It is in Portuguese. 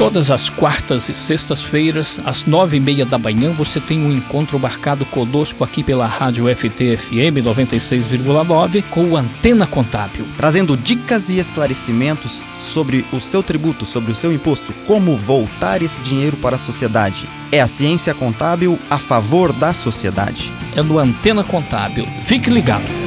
Todas as quartas e sextas-feiras, às nove e meia da manhã, você tem um encontro marcado conosco aqui pela Rádio FTFM 96,9 com o Antena Contábil. Trazendo dicas e esclarecimentos sobre o seu tributo, sobre o seu imposto, como voltar esse dinheiro para a sociedade. É a ciência contábil a favor da sociedade. É no Antena Contábil. Fique ligado.